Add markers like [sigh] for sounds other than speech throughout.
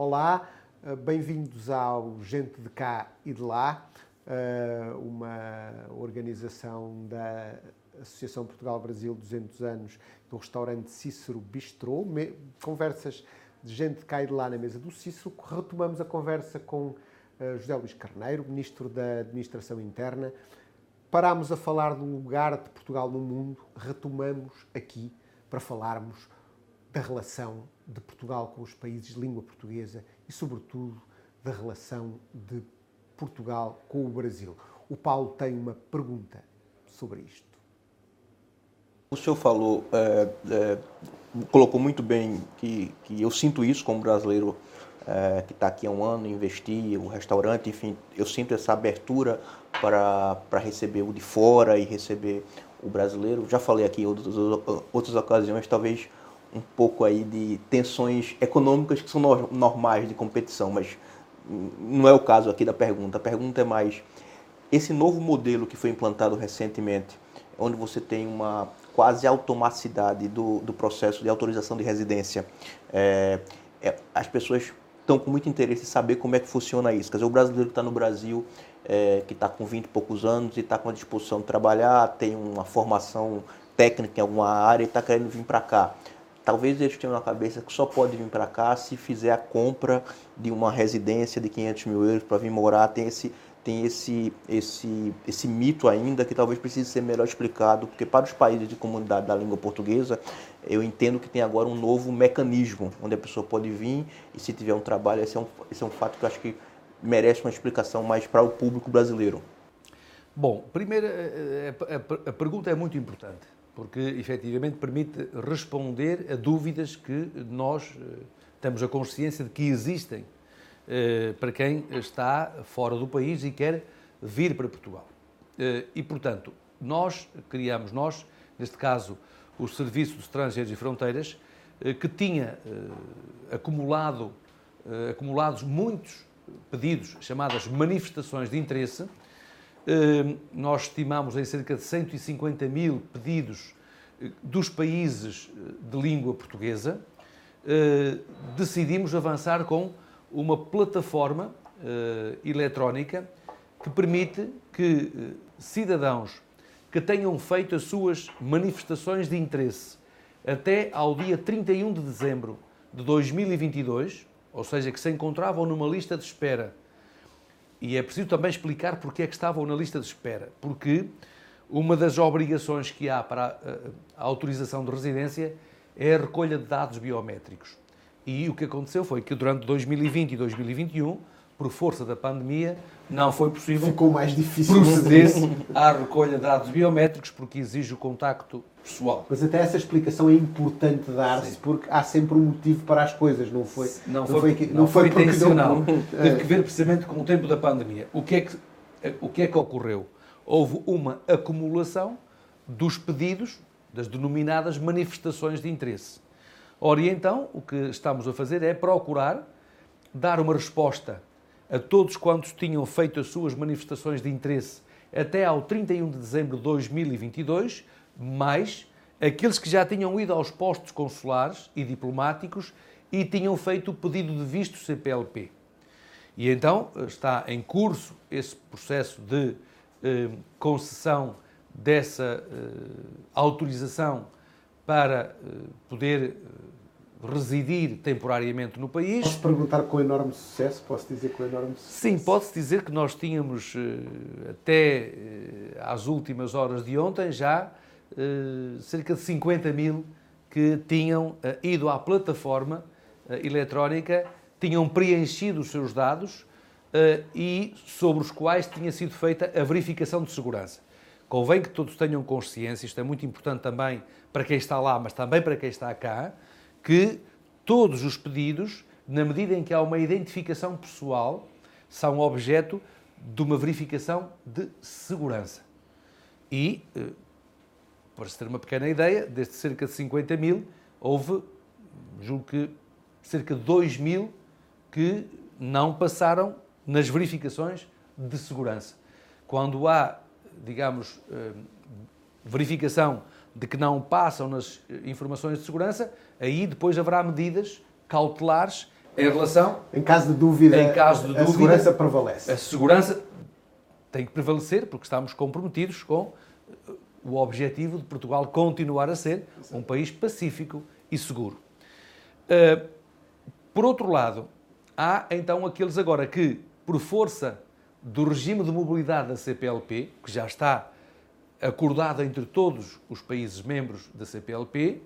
Olá, eh, bem-vindos ao Gente de Cá e de Lá, eh, uma organização da Associação Portugal-Brasil 200 anos do restaurante Cícero Bistrô. Conversas de gente de cá e de lá na mesa do Cícero. Retomamos a conversa com eh, José Luís Carneiro, Ministro da Administração Interna. Parámos a falar do lugar de Portugal no mundo, retomamos aqui para falarmos da relação de Portugal com os países de língua portuguesa e, sobretudo, da relação de Portugal com o Brasil. O Paulo tem uma pergunta sobre isto. O senhor falou, é, é, colocou muito bem que, que eu sinto isso como brasileiro é, que está aqui há um ano, investir, o restaurante, enfim, eu sinto essa abertura para, para receber o de fora e receber o brasileiro. Já falei aqui em outras, outras ocasiões, talvez um pouco aí de tensões econômicas que são normais de competição, mas não é o caso aqui da pergunta. A pergunta é mais esse novo modelo que foi implantado recentemente, onde você tem uma quase automaticidade do, do processo de autorização de residência, é, é, as pessoas estão com muito interesse em saber como é que funciona isso. Quer dizer, o brasileiro que está no Brasil, é, que está com 20 e poucos anos e está com a disposição de trabalhar, tem uma formação técnica em alguma área e está querendo vir para cá. Talvez eles tenham na cabeça que só pode vir para cá se fizer a compra de uma residência de 500 mil euros para vir morar. Tem esse, tem esse, esse, esse mito ainda que talvez precise ser melhor explicado, porque para os países de comunidade da língua portuguesa, eu entendo que tem agora um novo mecanismo, onde a pessoa pode vir e se tiver um trabalho, esse é um, esse é um fato que eu acho que merece uma explicação mais para o público brasileiro. Bom, primeiro, a, a, a pergunta é muito importante porque efetivamente permite responder a dúvidas que nós eh, temos a consciência de que existem eh, para quem está fora do país e quer vir para Portugal. Eh, e, portanto, nós criamos, nós, neste caso, o Serviço de Estrangeiros e Fronteiras, que tinha acumulado, acumulados muitos pedidos, chamadas manifestações de interesse, nós estimamos em cerca de 150 mil pedidos dos países eh, de língua portuguesa. Eh, decidimos avançar com uma plataforma eletrónica que permite que cidadãos que tenham feito as suas manifestações de interesse até ao dia 31 de dezembro de 2022, ou seja, que se encontravam numa lista de espera e é preciso também explicar porque é que estavam na lista de espera. Porque uma das obrigações que há para a autorização de residência é a recolha de dados biométricos. E o que aconteceu foi que durante 2020 e 2021, por força da pandemia, não foi possível Ficou mais difícil proceder à recolha de dados biométricos porque exige o contacto pessoal. Mas até essa explicação é importante dar-se porque há sempre um motivo para as coisas, não foi? Não, não foi, foi, não, não foi, foi intencional. Não... [laughs] Teve que ver precisamente com o tempo da pandemia. O que é que, o que, é que ocorreu? Houve uma acumulação dos pedidos das denominadas manifestações de interesse. Ora, e então, o que estamos a fazer é procurar dar uma resposta a todos quantos tinham feito as suas manifestações de interesse até ao 31 de dezembro de 2022, mais aqueles que já tinham ido aos postos consulares e diplomáticos e tinham feito o pedido de visto CPLP. E então eh, está em curso esse processo de eh, concessão dessa eh, autorização para eh, poder residir temporariamente no país. Posso perguntar com enorme sucesso? Posso dizer com enorme sucesso? Sim, pode-se dizer que nós tínhamos até às últimas horas de ontem já cerca de 50 mil que tinham ido à plataforma eletrónica, tinham preenchido os seus dados e sobre os quais tinha sido feita a verificação de segurança. Convém que todos tenham consciência, isto é muito importante também para quem está lá, mas também para quem está cá, que todos os pedidos, na medida em que há uma identificação pessoal, são objeto de uma verificação de segurança. E para se ter uma pequena ideia, desde cerca de 50 mil, houve, julgo que, cerca de 2 mil que não passaram nas verificações de segurança. Quando há, digamos, eh, verificação de que não passam nas informações de segurança, aí depois haverá medidas cautelares em relação. Em caso de dúvida, em caso de a dúvida, segurança prevalece. A segurança tem que prevalecer porque estamos comprometidos com o objetivo de Portugal continuar a ser um país pacífico e seguro. Por outro lado, há então aqueles agora que, por força do regime de mobilidade da CPLP, que já está acordado entre todos os países membros da CPLP,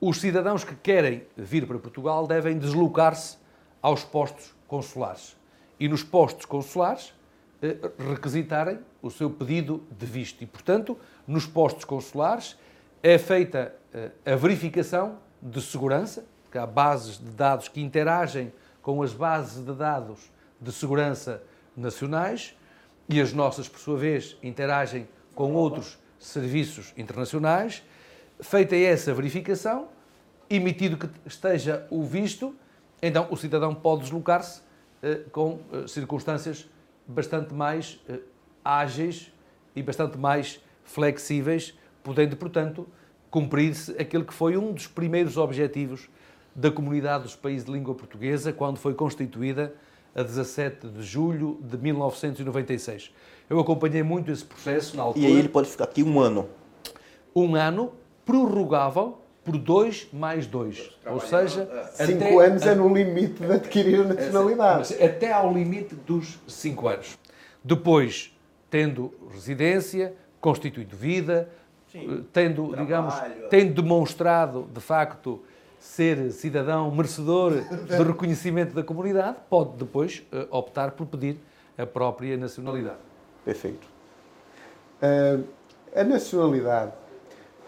os cidadãos que querem vir para Portugal devem deslocar-se aos postos consulares. E nos postos consulares eh, requisitarem o seu pedido de visto. E, portanto, nos postos consulares é feita eh, a verificação de segurança, que há bases de dados que interagem com as bases de dados de segurança nacionais e as nossas, por sua vez, interagem com outros serviços internacionais. Feita essa verificação, emitido que esteja o visto, então o cidadão pode deslocar-se eh, com eh, circunstâncias bastante mais eh, ágeis e bastante mais flexíveis, podendo, portanto, cumprir-se aquele que foi um dos primeiros objetivos da Comunidade dos Países de Língua Portuguesa, quando foi constituída a 17 de julho de 1996. Eu acompanhei muito esse processo na altura. E aí ele pode ficar aqui um ano? Um ano, prorrogável por dois mais dois. Ou seja, cinco até, anos é no limite de adquirir a nacionalidade. Até ao limite dos cinco anos. Depois, tendo residência, constituído vida, Sim, tendo, trabalho. digamos, tendo demonstrado de facto ser cidadão merecedor de reconhecimento da comunidade, pode depois uh, optar por pedir a própria nacionalidade. Perfeito. Uh, a nacionalidade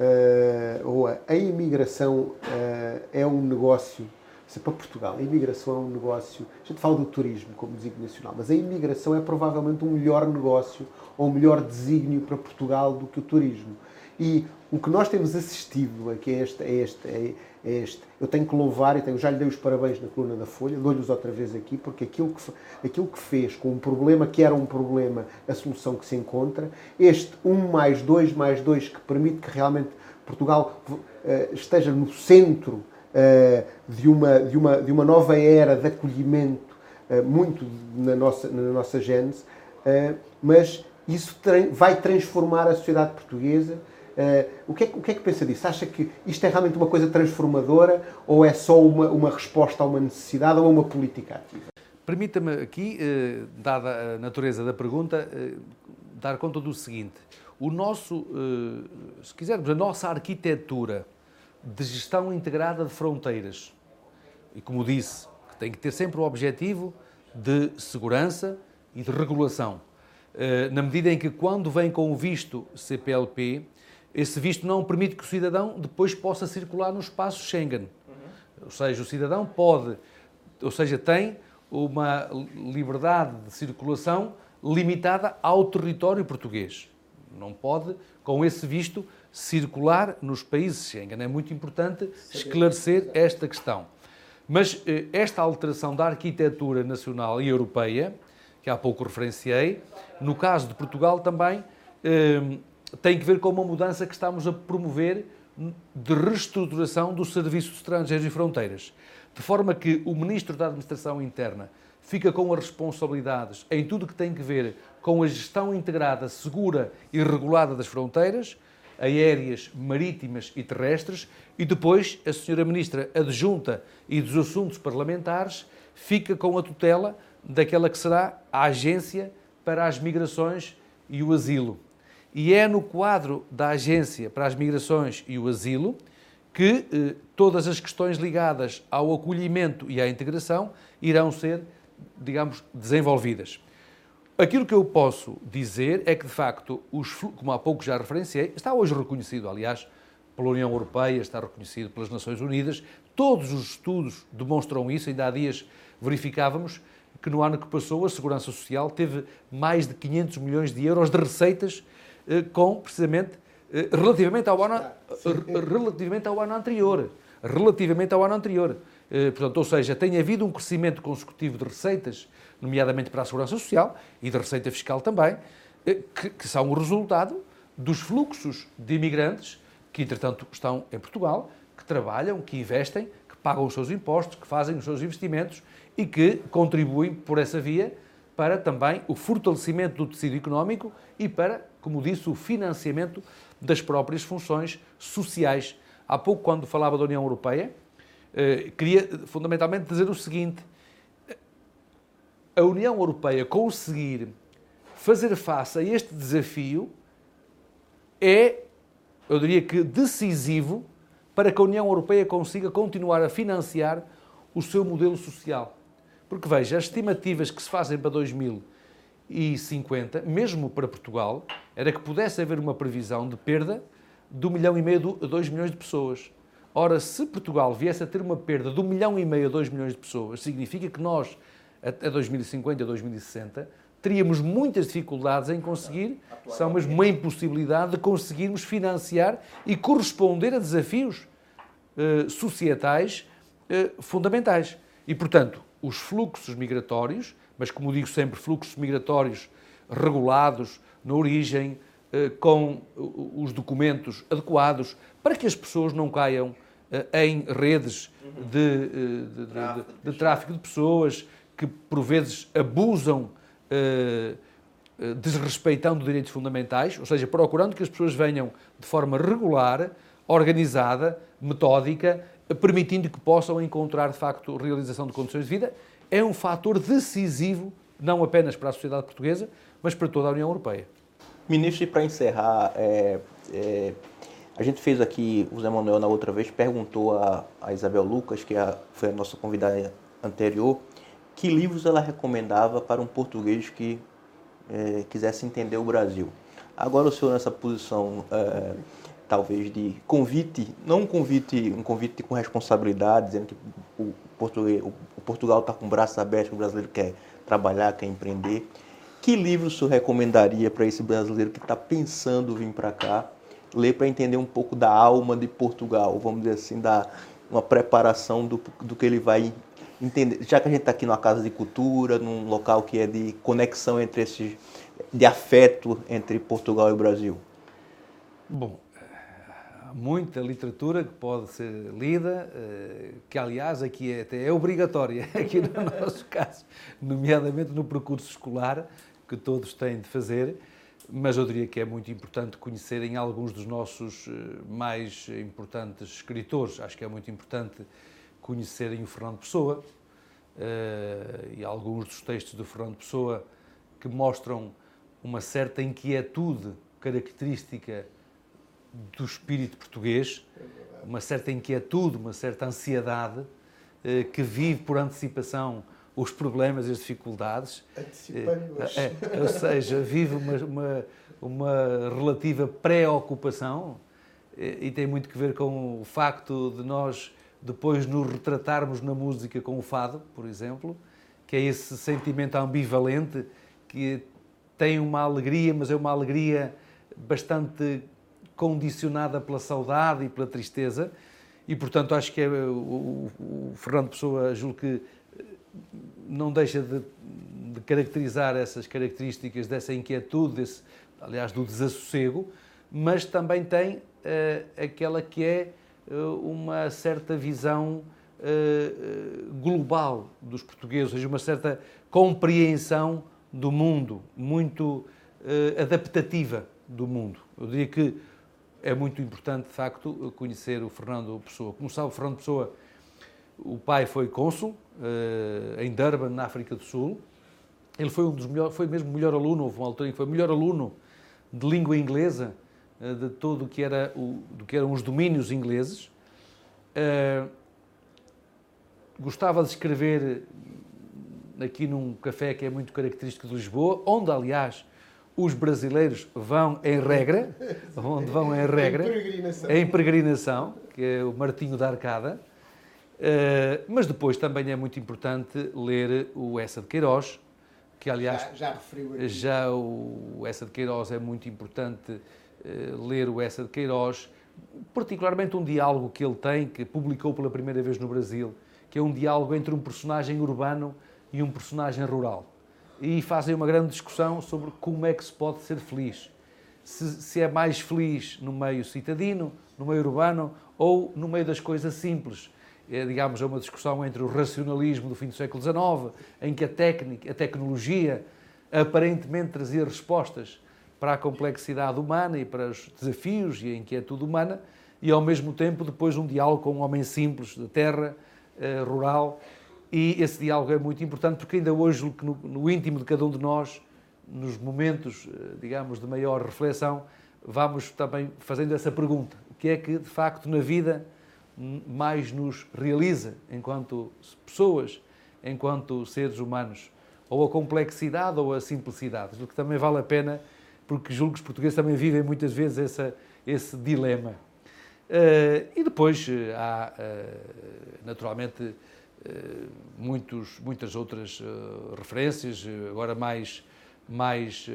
uh, ou a, a imigração é um negócio para Portugal, a imigração é um negócio. A gente fala do turismo como desígnio nacional, mas a imigração é provavelmente um melhor negócio ou um melhor desígnio para Portugal do que o turismo. E o que nós temos assistido aqui é este, é este, é, é este. Eu tenho que louvar e tenho, já lhe dei os parabéns na coluna da Folha, dou-lhes outra vez aqui, porque aquilo que, aquilo que fez com um problema que era um problema, a solução que se encontra, este 1 mais 2 mais 2 que permite que realmente Portugal uh, esteja no centro uh, de, uma, de, uma, de uma nova era de acolhimento, uh, muito na nossa, na nossa gênese, mas isso vai transformar a sociedade portuguesa o, que é, o que é que pensa disso? Acha que isto é realmente uma coisa transformadora ou é só uma, uma resposta a uma necessidade ou a uma política ativa? Permita-me aqui, uh, dada a natureza da pergunta, uh, dar conta do seguinte. O nosso, se quisermos, a nossa arquitetura de gestão integrada de fronteiras, e como disse, tem que ter sempre o objetivo de segurança e de regulação. Na medida em que, quando vem com o visto CPLP, esse visto não permite que o cidadão depois possa circular no espaço Schengen. Uhum. Ou seja, o cidadão pode, ou seja, tem uma liberdade de circulação limitada ao território português. Não pode, com esse visto, circular nos países Schengen. É muito importante esclarecer esta questão. Mas eh, esta alteração da arquitetura nacional e europeia, que há pouco referenciei, no caso de Portugal também eh, tem que ver com uma mudança que estamos a promover de reestruturação do Serviço de Estrangeiros e Fronteiras, de forma que o Ministro da Administração Interna fica com as responsabilidades em tudo que tem que ver com a gestão integrada, segura e regulada das fronteiras, aéreas, marítimas e terrestres, e depois a Sra. Ministra Adjunta e dos Assuntos Parlamentares fica com a tutela daquela que será a Agência para as Migrações e o Asilo. E é no quadro da Agência para as Migrações e o Asilo que eh, todas as questões ligadas ao acolhimento e à integração irão ser, digamos, desenvolvidas. Aquilo que eu posso dizer é que, de facto, os, como há pouco já referenciei, está hoje reconhecido, aliás, pela União Europeia, está reconhecido pelas Nações Unidas, todos os estudos demonstram isso, ainda há dias verificávamos que no ano que passou a Segurança Social teve mais de 500 milhões de euros de receitas com, precisamente, eh, relativamente ao ano, relativamente ao ano anterior. Relativamente ao ano anterior. Eh, portanto, ou seja, tem havido um crescimento consecutivo de receitas, nomeadamente para a Segurança Social e de receita fiscal também, que, que são o resultado dos fluxos de imigrantes que, entretanto, estão em Portugal, que trabalham, que investem, que pagam os seus impostos, que fazem os seus investimentos e que contribuem por essa via para também o fortalecimento do tecido económico e para, como disse, o financiamento das próprias funções sociais. Há pouco, quando falava da União Europeia, eh, queria fundamentalmente dizer o seguinte: a União Europeia conseguir fazer face a este desafio é, eu diria que, decisivo para que a União Europeia consiga continuar a financiar o seu modelo social. Porque veja, as estimativas que se fazem para 2050, mesmo para Portugal, era que pudesse haver uma previsão de perda de 1 milhão e meio a 2 milhões de pessoas. Ora, se Portugal viesse a ter uma perda de 1 milhão e meio a 2 milhões de pessoas, significa que nós, até 2050 a 2060, teríamos muitas dificuldades em conseguir, são mesmo uma impossibilidade de conseguirmos financiar e corresponder a desafios eh, societais eh, fundamentais. E, portanto, os fluxos migratórios, mas como digo sempre, fluxos migratórios regulados, na origem, eh, com os documentos adequados, para que as pessoas não caiam eh, em redes de, eh, de, de, de tráfico de pessoas que, por vezes, abusam, desrespeitando direitos fundamentais, ou seja, procurando que as pessoas venham de forma regular, organizada, metódica, permitindo que possam encontrar, de facto, realização de condições de vida, é um fator decisivo, não apenas para a sociedade portuguesa, mas para toda a União Europeia. Ministro, e para encerrar, é, é, a gente fez aqui, o Zé Manuel na outra vez perguntou a, a Isabel Lucas, que a, foi a nossa convidada anterior, que livros ela recomendava para um português que é, quisesse entender o Brasil. Agora o senhor nessa posição é, talvez de convite, não um convite, um convite com responsabilidade, dizendo que o, português, o Portugal está com o braço aberto, o brasileiro quer trabalhar, quer empreender. Que livro o senhor recomendaria para esse brasileiro que está pensando vir para cá, ler para entender um pouco da alma de Portugal, vamos dizer assim, da uma preparação do, do que ele vai entender, já que a gente está aqui numa casa de cultura, num local que é de conexão entre esses, de afeto entre Portugal e o Brasil? Bom, muita literatura que pode ser lida, eh, que aliás aqui é, até é obrigatória, [laughs] aqui no nosso caso, nomeadamente no percurso escolar, que todos têm de fazer, mas eu diria que é muito importante conhecerem alguns dos nossos eh, mais importantes escritores. Acho que é muito importante conhecerem o Fernando Pessoa eh, e alguns dos textos do Fernando Pessoa que mostram uma certa inquietude característica do espírito português, uma certa inquietude, uma certa ansiedade, eh, que vive por antecipação os problemas e as dificuldades. Antecipando-as. É, ou seja, vive uma, uma, uma relativa preocupação eh, e tem muito que ver com o facto de nós depois nos retratarmos na música com o fado, por exemplo, que é esse sentimento ambivalente que tem uma alegria, mas é uma alegria bastante condicionada pela saudade e pela tristeza, e portanto acho que é, o, o, Fernando Pessoa, julgo que eh, não deixa de, de, caracterizar essas características dessa inquietude, desse, aliás, do desassossego, mas também tem uh, aquela que é uh, uma certa visão uh, global dos portugueses, ou seja, uma certa compreensão do mundo, muito adaptativa do mundo. Eu diria que é muito importante, de facto, conhecer o Fernando Pessoa. Como sabe, o Fernando Pessoa, o pai foi cônsul uh, em Durban, na África do Sul. Ele foi um dos melhores, foi mesmo o melhor aluno, houve uma altura em que foi o melhor aluno de língua inglesa, uh, de todo o que, era o, do que eram os domínios ingleses. Uh, gostava de escrever aqui num café que é muito característico de Lisboa, onde, aliás, os brasileiros vão em regra, onde vão em regra, em peregrinação, em peregrinação que é o Martinho da Arcada. Uh, mas depois também é muito importante ler o Essa de Queiroz, que aliás já, já referiu aqui. Já o Essa de Queiroz é muito importante uh, ler o Essa de Queiroz, particularmente um diálogo que ele tem, que publicou pela primeira vez no Brasil, que é um diálogo entre um personagem urbano e um personagem rural e fazem uma grande discussão sobre como é que se pode ser feliz. Se, se, é mais feliz no meio citadino, no meio urbano ou no meio das coisas simples. é, digamos, é uma discussão entre o racionalismo do fim do século XIX, em que a técnica, a tecnologia aparentemente trazia respostas para a complexidade humana e para os desafios e a inquietude humana, e ao mesmo tempo depois um diálogo com um homem simples, da terra, eh, rural, e esse diálogo é muito importante porque ainda hoje, no, no íntimo de cada um de nós, nos momentos, eh, digamos, de maior reflexão, vamos também fazendo essa pergunta: o que é que de facto na vida mais nos realiza enquanto pessoas, enquanto seres humanos? Ou a complexidade ou a simplicidade, o que também vale a pena, porque julgo que os portugueses também vivem muitas vezes essa, esse dilema. Uh, e depois uh, há, naturalmente, muitos, muitas outras referências, agora mais, mais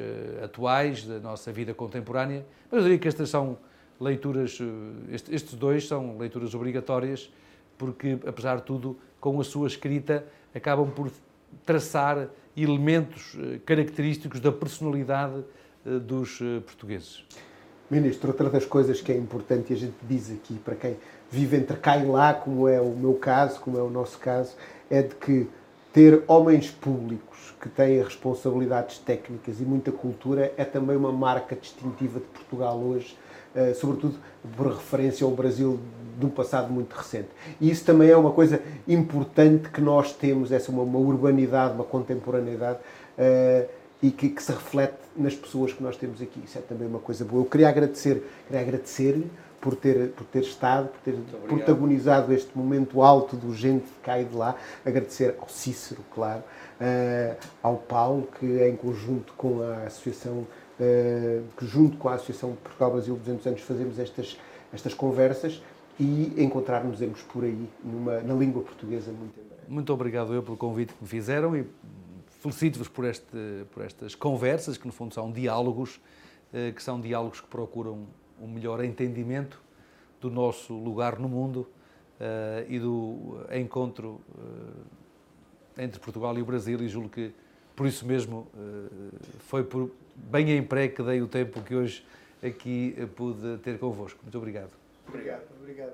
atuais da nossa vida contemporânea, mas eu diria que estas são leituras, estes dois são leituras obrigatórias, porque, apesar de tudo, com a sua escrita, acabam por traçar elementos característicos da personalidade dos portugueses. Ministro, outra das coisas que é importante e a gente diz aqui para quem vive entre cá e lá, como é o meu caso, como é o nosso caso, é de que ter homens públicos que têm responsabilidades técnicas e muita cultura é também uma marca distintiva de Portugal hoje, eh, sobretudo por referência ao Brasil de um passado muito recente. E isso também é uma coisa importante que nós temos, essa uma, uma urbanidade, uma contemporaneidade eh, e que, que, se reflete nas pessoas que nós temos aqui. Isso é também uma coisa boa. Eu queria agradecer, queria agradecer-lhe por ter, por ter estado, por ter protagonizado este momento alto do gente de cá e de lá. Agradecer ao Cícero, claro, uh, ao Paulo, que em conjunto com a Associação, uh, que junto com a Associação Portugal Brasil 200 anos fazemos estas, estas conversas e encontrar-nos por aí numa, na língua portuguesa muito em breve. Muito obrigado eu pelo convite que me fizeram e felicito-vos por, este, por estas conversas, que no fundo são diálogos, eh, que são diálogos que procuram um melhor entendimento do nosso lugar no mundo uh, e do encontro uh, entre Portugal e o Brasil e julgo que por isso mesmo foi por bem a emprego que dei o tempo que hoje aqui pude ter convosco. Muito obrigado. Obrigado, obrigado.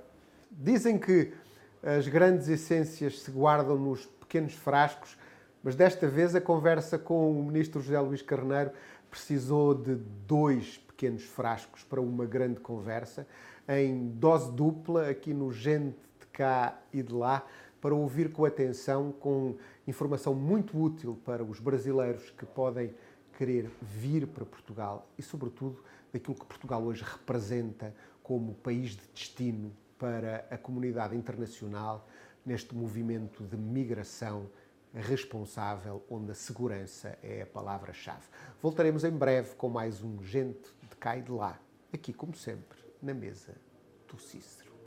Dizem que as grandes essências se guardam nos pequenos frascos mas desta vez a conversa com o ministro José Luís Carneiro precisou de dois pequenos frascos para uma grande conversa, em dose dupla, aqui no Gente de cá e de lá, para ouvir com atenção, com informação muito útil para os brasileiros que podem querer vir para Portugal e, sobretudo, daquilo que Portugal hoje representa como país de destino para a comunidade internacional neste movimento de migração responsável, onde a segurança é a palavra-chave. Voltaremos em breve com mais um Gente de cá e de lá, aqui, como sempre, na mesa do Cícero.